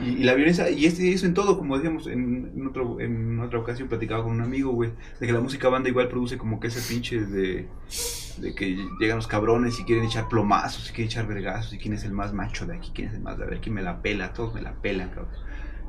Y, la violencia, y este, eso en todo, como decíamos en, en otro, en otra ocasión, platicaba con un amigo, güey, de que la música banda igual produce como que ese pinche de, de que llegan los cabrones y quieren echar plomazos, y quieren echar vergazos, y quién es el más macho de aquí, quién es el más, a ver, quién me la pela, todos me la pelan, cabrón.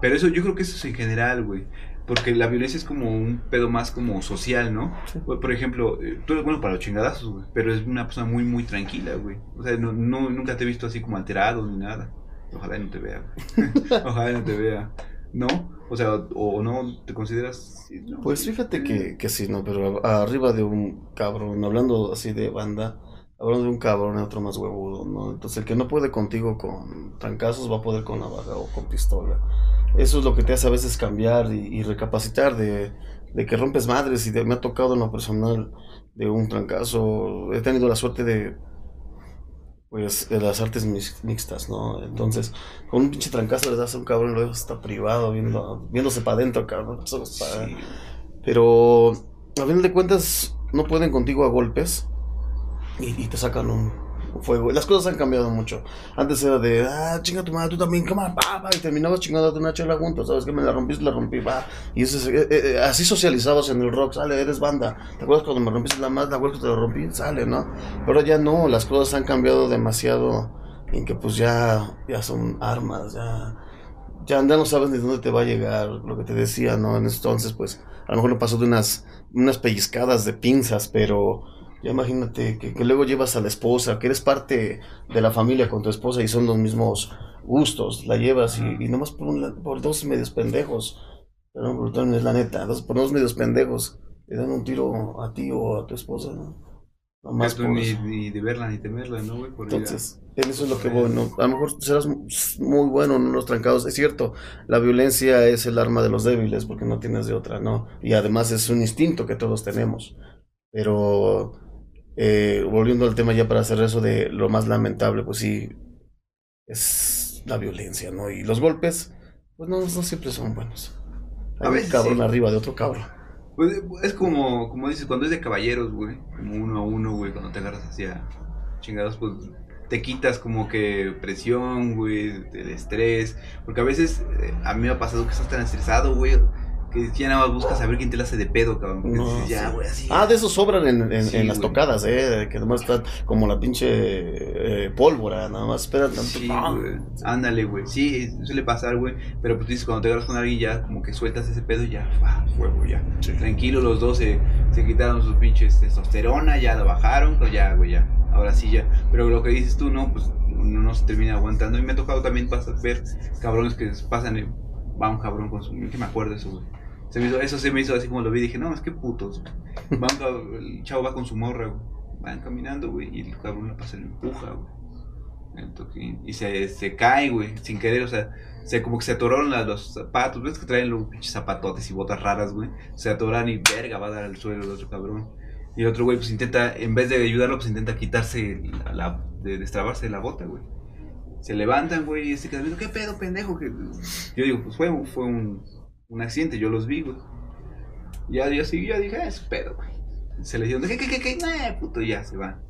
Pero eso, yo creo que eso es en general, güey. Porque la violencia es como un pedo más como social, ¿no? Sí. Por ejemplo, eh, tú eres bueno para los chingadazos, güey. Pero es una persona muy, muy tranquila, güey. O sea, no, no- nunca te he visto así como alterado ni nada. Ojalá y no te vea, güey. *laughs* Ojalá y no te vea. ¿No? O sea, o, o no te consideras... no. Pues fíjate que, que sí, no, pero arriba de un cabrón, hablando así de banda, hablando de un cabrón, hay otro más huevudo, ¿no? Entonces el que no puede contigo con trancazos va a poder con navaja o con pistola. Eso es lo que te hace a veces cambiar y, y recapacitar de, de que rompes madres y de- me ha tocado en lo personal de un trancazo. He tenido la suerte de, pues, de las artes mix- mixtas, ¿no? Entonces, con un pinche trancazo le das a un cabrón y lo dejas hasta privado, viendo, viéndose para adentro, cabrón. Está- Sí. pero a final de cuentas no pueden contigo a golpes y, te sacan un, fuego. Las cosas han cambiado mucho. Antes era de, ah, chinga tu madre, tú también, cama, pa, y terminabas chingándote una chela juntos, ¿sabes que Me la rompiste, la rompí, va. Y eso es- eh, eh, así socializabas en el rock, sale, eres banda. ¿Te acuerdas cuando me rompiste la más, ¿te acuerdas que te la rompí? Sale, ¿no? Pero ya no, las cosas han cambiado demasiado en que pues ya, ya son armas, ya ya no sabes ni dónde te va a llegar, lo que te decía, ¿no? En entonces, pues, a lo mejor no pasó de unas, unas pellizcadas de pinzas, pero ya imagínate que, que luego llevas a la esposa, que eres parte de la familia con tu esposa y son los mismos gustos, la llevas y, y nomás por, un por dos medios pendejos, perdón, brutal, es la neta, dos, por dos medios pendejos, le dan un tiro a ti o a tu esposa, ¿no? Nomás por ni, de verla ni temerla, ¿no, güey? Por Entonces, en eso es lo que voy, ¿no? A lo mejor serás muy bueno en los trancados. Es cierto, la violencia es el arma de los débiles porque no tienes de otra, ¿no? Y además es un instinto que todos tenemos. Pero, eh, volviendo al tema ya para hacer eso de lo más lamentable, pues sí, es la violencia, ¿no? Y los golpes, pues no, no siempre son buenos. Hay A un veces cabrón sí. arriba de otro cabrón. Pues es como, como dices, cuando es de caballeros, güey, como uno a uno, güey, cuando te agarras hacia chingados, pues te quitas como que presión, güey, el estrés, porque a veces eh, a mí me ha pasado que estás tan estresado, güey, que ya nada más buscas saber quién te la hace de pedo, cabrón, porque No, dices, ya, sí. güey, así. Ah, de esos sobran en, en- Sí, en las güey. tocadas, ¿eh? Que nomás está como la pinche eh, pólvora, nada más esperan tanto. Sí, güey. Ándale, güey. Sí, suele pasar, güey. Pero pues dices, cuando te agarras con alguien ya como que sueltas ese pedo y ya, ¡fua! fuego, ya. Sí. Tranquilo, los dos se, se quitaron sus pinches testosterona, ya la bajaron, pues ya, güey, ya. Ahora sí ya. Pero lo que dices tú, no, pues no se termina aguantando. Y me ha tocado también pasar, ver cabrones que pasan, eh, va un cabrón con su... que me acuerdo de eso, güey. Se me hizo, eso se me hizo así como lo vi, dije, no, es que putos. *laughs* el chavo va con su morra, güey. Van caminando, güey, y el cabrón le pasa lo empuja, güey. El toquín. Y se, se cae, güey, sin querer, o sea, se como que se atoraron la- los zapatos, ves que traen los pinches zapatotes y botas raras, güey. Se atoran y verga, va a dar al suelo el otro cabrón. Y el otro güey, pues intenta, en vez de ayudarlo, pues intenta quitarse, la, la- de destrabarse de la bota, güey. Se levantan, güey, y se quedan viendo, ¿qué pedo, pendejo? Que... Yo digo, pues fue, un- fue un, un accidente, yo los vi, güey. Y ya, yo, sí, yo dije, ah, es pedo, güey. Se le dijeron, ¿qué, qué, qué, qué? Nah, puto, y ya se van.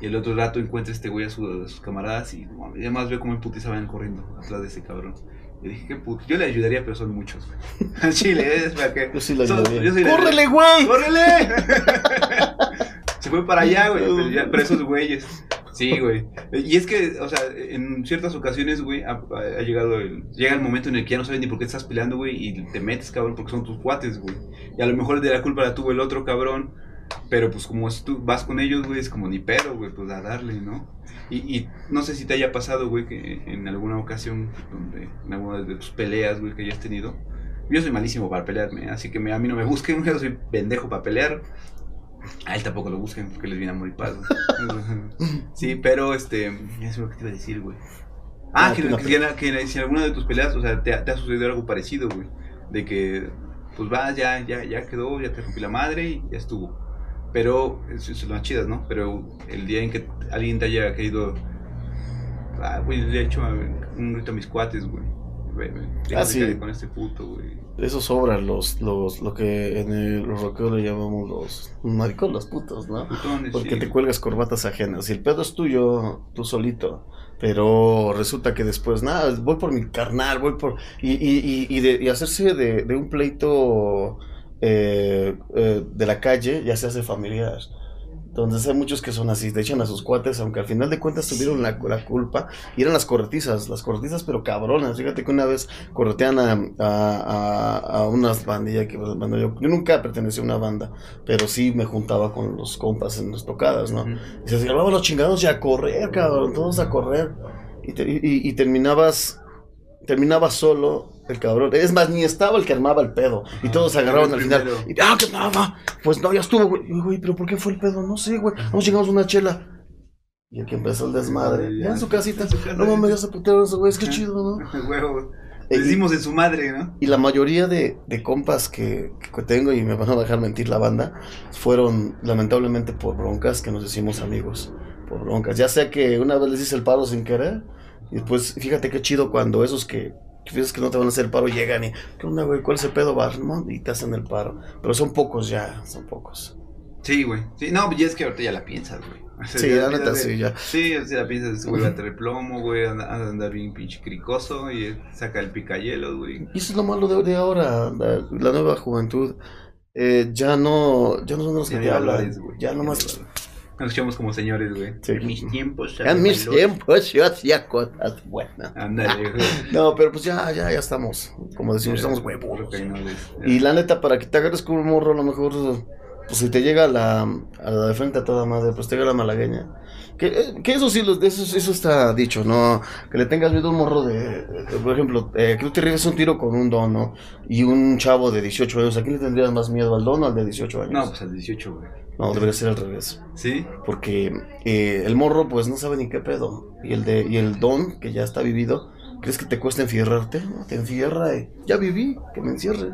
Y el otro rato encuentra este güey a, su- a sus camaradas y no mames, ya más veo como en putiza van corriendo atrás de ese cabrón. Yo dije, qué puto. Yo le ayudaría, pero son muchos, güey. *laughs* Al Chile, es para que. Yo sí Son- ayudaría. yo ¡Córrele, güey! ¡Córrele! *laughs* Se fue para allá, güey. *laughs* Pero, ya- pero esos güeyes. Sí, güey. Y es que, o sea, en ciertas ocasiones, güey, ha, llegado el. Llega el momento en el que ya no sabes ni por qué estás peleando, güey, y te metes, cabrón, porque son tus cuates, güey. Y a lo mejor de la culpa la tuvo el otro cabrón. Pero pues como es tú vas con ellos, güey, es como ni pedo, güey, pues a darle, ¿no? Y, y no sé si te haya pasado, güey, que en alguna ocasión, donde, en alguna de tus peleas, güey, que hayas tenido. Yo soy malísimo para pelearme, así que me- a mí no me busquen, *laughs* yo soy pendejo para pelear. A él tampoco lo busquen porque les viene amor y paz. güey. *laughs* sí, pero este. Eso es lo que te iba a decir, güey. Ah, que, si en alguna de tus peleas, o sea, te, ha- te ha sucedido algo parecido, güey. De que, pues vas, ya, ya, ya quedó, ya te rompí la madre y ya estuvo. Pero, lo más chidas, ¿no? Pero el día en que alguien te haya querido. Ah, güey, le he hecho un grito a mis cuates, güey. Ah, sí. Con este puto, güey. Eso sobra los, los, lo que en el, los le llamamos los maricón, los putos, ¿no? Putones, Porque sí, te cuelgas corbatas ajenas. Si el pedo es tuyo, tú solito. Pero resulta que después, nada, voy por mi carnal, voy por. Y, y, y, y de, y hacerse de, de un pleito eh, eh, de la calle ya se hace familiar. Entonces hay muchos que son así, te echan a sus cuates, aunque al final de cuentas tuvieron la, la culpa. Y eran las corretizas, las corretizas pero cabronas. Fíjate que una vez corretean a, a, a, unas bandillas que bueno, yo, yo nunca pertenecí a una banda, pero sí me juntaba con los compas en las tocadas, ¿no? Ujú. Y se vamos los chingados y a correr, cabrón, todos a correr. Y, te- y- y terminabas, terminabas solo el cabrón. Es más, ni estaba el que armaba el pedo. Y Ajá, todos se agarraron al final. Y, ah, que nada. Pues no, ya estuvo, güey. Y, güey, pero ¿por qué fue el pedo? No sé, güey. Vamos, llegamos a una chela. Y el que empezó el desmadre. Ya en su casita. En su casa. No mames, ya se putearon esos güeyes, qué Ajá. chido, ¿no? *laughs* Huevo. Dimos en su madre, ¿no? y la mayoría de, de compas que, que tengo, y me van a dejar mentir la banda, fueron lamentablemente por broncas que nos hicimos amigos. Por broncas. Ya sea que una vez les hice el paro sin querer, y después, fíjate qué chido cuando esos que, que piensas que no te van a hacer el paro llegan y, ¿qué onda, güey? ¿Cuál es el pedo, bar? ¿No? Y te hacen el paro. Pero son pocos ya, son pocos. Sí, güey. Sí, no, ya es que ahorita ya la piensas, güey. O sea, Sí, ya la piensas neta, de- sí, ya. Sí, o sea, la piensas, güey va a tener plomo, güey, anda, anda bien pinche cricoso y saca el picayelos, güey. Y eso es lo malo de, de ahora, la, la nueva juventud. Eh, ya no, ya no son los que te hablan. Ya nomás. Nos echamos como señores, güey. Sí. En mis tiempos. En mis tiempos yo hacía cosas buenas. Ándale, *laughs* güey. No, pero pues ya, ya, ya estamos. Como decimos, estamos huevos. Y la neta, para que te agarres como un morro, a lo mejor, pues si te llega a la, a la de frente a toda madre, pues te llega la malagueña. Que, eh, que eso sí, eso, eso está dicho, ¿no? Que le tengas miedo a un morro de, de- por ejemplo, eh, que tú te riegues un tiro con un don, ¿no? Y un chavo de 18 años, ¿a quién le tendrías más miedo, al don o al de 18 años? No, pues al 18, güey. No, debería ser al revés. ¿Sí? Porque eh, el morro, pues no sabe ni qué pedo. Y el, de, y el don, que ya está vivido, ¿crees que te cuesta enfierrarte? No, te enfierra y ya viví, que me encierre.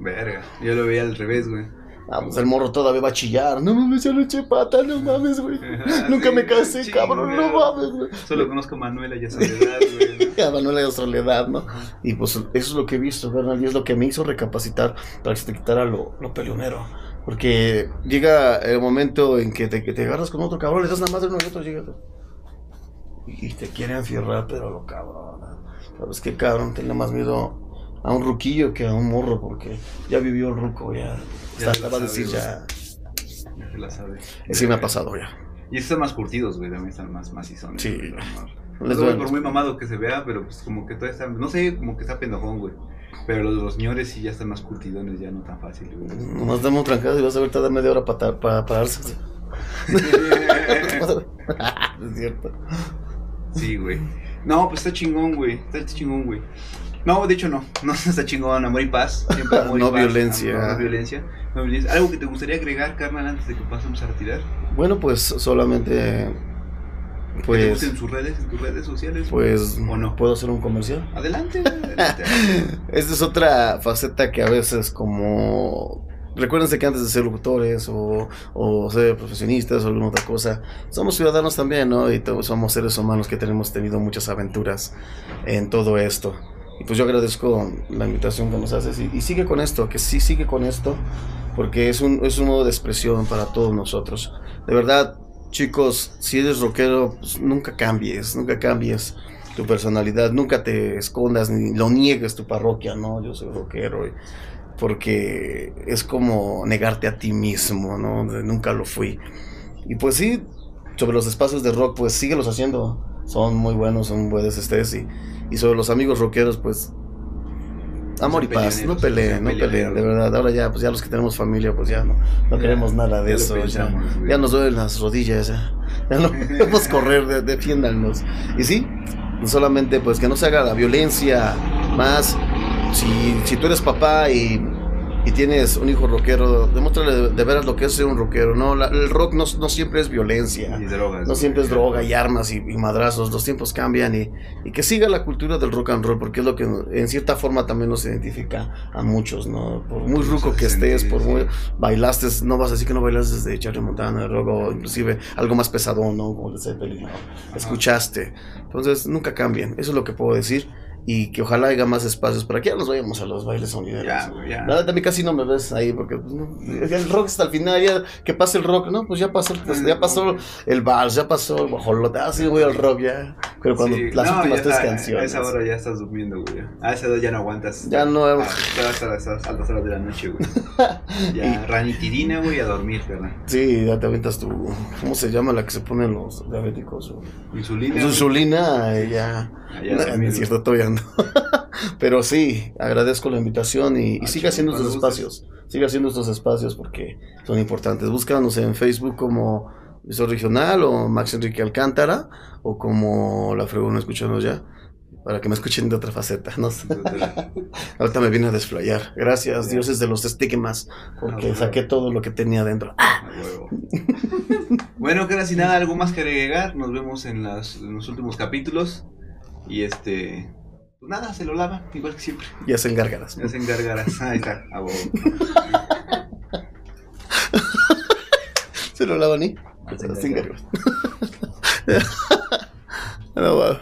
Verga. Yo lo veía al revés, güey. Ah, pues el morro todavía va a chillar. No mames, ya le eché pata, no mames, güey. *laughs* Nunca Sí, me casé, cabrón, no mames, güey. Solo conozco a Manuela y a Soledad, güey. *laughs* A Manuela de Soledad, ¿no? Y pues eso es lo que he visto, ¿verdad? Y es lo que me hizo recapacitar para que se te quitara lo, lo peleonero. Porque llega el momento en que te, que te agarras con otro cabrón, le das la madre a uno y otro llega. Y te quiere enfierrar, pero lo cabrón. ¿Sabes qué, cabrón? Tenle más miedo a un ruquillo que a un morro, porque ya vivió el ruco, ya. Ya va a decir ya. Ya se la sabe. Sí me ha pasado ya. Y están más curtidos, güey, también están más macizones. Sí. más- Les No, duele. por muy mamado que se vea, pero pues como que todavía está, no sé, como que está pendejón, güey. Pero los, los ñores sí ya están más curtidones, ya no tan fácil, güey. Nomás dame un trancado y vas a ver, te da media hora para, para pararse. *laughs* es cierto. sí, güey. No, pues está chingón, güey. Está chingón, güey. No, de hecho no. *laughs* No está chingón, amor y paz. Siempre amor y No paz, violencia. amor, no violencia. No violencia. ¿Algo que te gustaría agregar, carnal, antes de que pasemos a retirar? Bueno, pues solamente. ¿Que te Pues. en sus redes, en tus redes sociales? Pues. ¿O no? ¿Puedo hacer un comercial? Adelante, *laughs* adelante. Esta es otra faceta que a veces, como. Recuérdense que antes de ser locutores o, o ser profesionistas o alguna otra cosa, somos ciudadanos también, ¿no? Y todos somos seres humanos que tenemos tenido muchas aventuras en todo esto. Y pues yo agradezco la invitación que nos haces y, y sigue con esto, que sí sigue con esto, porque es un, es un modo de expresión para todos nosotros. De verdad, chicos, si eres rockero, pues nunca cambies, nunca cambies tu personalidad, nunca te escondas ni lo niegues tu parroquia, no, yo soy rockero, porque es como negarte a ti mismo, ¿no? Nunca lo fui. Y pues sí, sobre los espacios de rock, pues síguelos haciendo, son muy buenos, son buenos estés, y, y sobre los amigos rockeros, pues amor y paz, no peleen, no peleen, de verdad, ahora ya, pues ya los que tenemos familia, pues ya no, no Ya, queremos nada de ya eso, ya, pensamos, güey. ya nos duelen las rodillas, ya, *laughs* ya no podemos correr, de- defiéndanos. Y sí, solamente pues que no se haga la violencia más. Si, si tú eres papá y y tienes un hijo rockero, demuéstrale de, de veras lo que es ser un rockero, ¿no? La- el rock no, no siempre es violencia. Y drogas. No siempre es droga y armas y, y madrazos, los tiempos cambian y, y que siga la cultura del rock and roll, porque es lo que en cierta forma también nos identifica a muchos, ¿no? Por muy ruco que estés, por muy bailaste, no vas a decir que no bailaste desde Charlie Montana, rock o inclusive algo más pesadón, ¿no? Como Led Zeppelin, ¿no? Escuchaste. Entonces, nunca cambien, eso es lo que puedo decir y que ojalá haya más espacios para que ya nos vayamos a los bailes sonideros. Ya, ya. Nada, a mí casi no me ves ahí porque pues, el rock hasta el final, ya que pase el rock, ¿no? Pues ya pasó, pues, ya pasó el vals, ya pasó el guajolote, ah, sí, voy al rock ya. Pero cuando Sí, las no, últimas tres está, canciones. A esa hora ya estás durmiendo, güey. A esa hora ya no aguantas. Ya no- Ah, hasta esas altas horas de la noche, güey. *laughs* Ya, ranitidina, güey, a dormir, ¿verdad? Sí, ya te aventas tu. ¿Cómo se llama la que se ponen los diabéticos? Insulina. Su güey. insulina, eh, ya. Ya No, es cierto, todavía no. *laughs* Pero sí, agradezco la invitación y, y Ah, siga haciendo estos espacios. Siga haciendo estos espacios porque son importantes. Búscanos en Facebook como Visor Regional o Max Enrique Alcántara o como La Fregona Escuchanos Ya. Para que me escuchen de otra faceta. No. *laughs* Ahorita me vine a desflayar. Gracias, dioses de los estigmas, porque Ah, saqué todo lo que tenía adentro. A huevo. *laughs* bueno, que sin nada, algo más que agregar. Nos vemos en, las, en los últimos capítulos. Y este. Nada, se lo lava, igual que siempre. Ya se engárgaras. Ya se engargarás. Ahí está, a. *laughs* Se lo lavan y Se se engargara. engárgaras. *laughs* No, va.